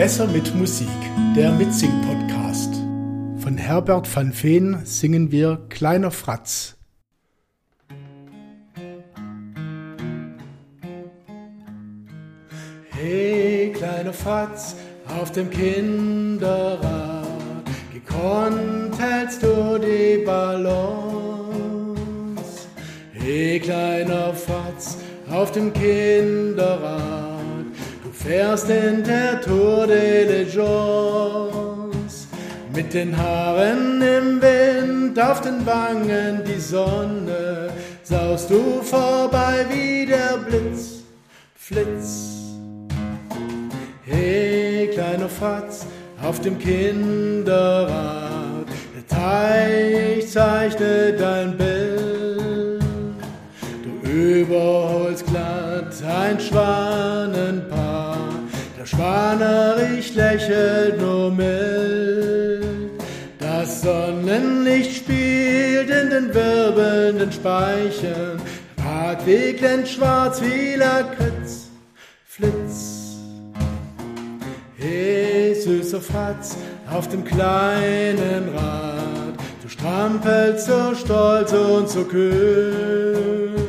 Besser mit Musik, der Mitsing-Podcast. Von Herbert van Veen singen wir Kleiner Fratz. Hey, kleiner Fratz, auf dem Kinderrad, gekonnt hältst du die Ballons. Hey, kleiner Fratz, auf dem Kinderrad, fährst in der Tour de Legends. Mit den Haaren im Wind, auf den Wangen die Sonne, saust du vorbei wie der Blitz, Flitz. Hey, kleiner Fatz, auf dem Kinderrad, der Teich zeichnet dein Bild. Du überholst glatt ein Schwanenpaar der Schwanerich lächelt nur mild. Das Sonnenlicht spielt in den wirbelnden Speichen. Radweg glänzt schwarz wie Lakritz, Flitz. Hey, süßer Fratz, auf dem kleinen Rad. Du strampelst so stolz und so kühl.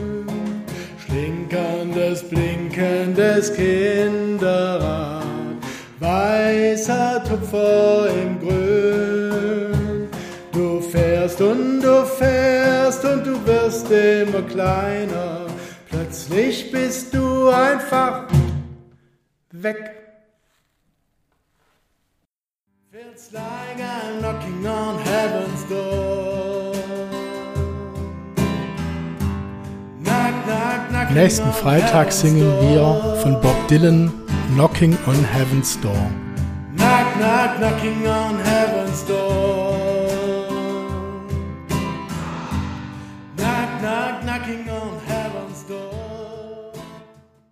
Schlinkerndes, blinkendes Kinderrad weißer Tupfer im Grün. Du fährst und du fährst und du wirst immer kleiner. Plötzlich bist du einfach weg. Feels like I'm knocking on heaven's door. Nächsten Freitag singen wir von Bob Dylan Knocking on Heaven's Door. Knock, knock, knocking on Heaven's Door. Knock, knock, knocking on Heaven's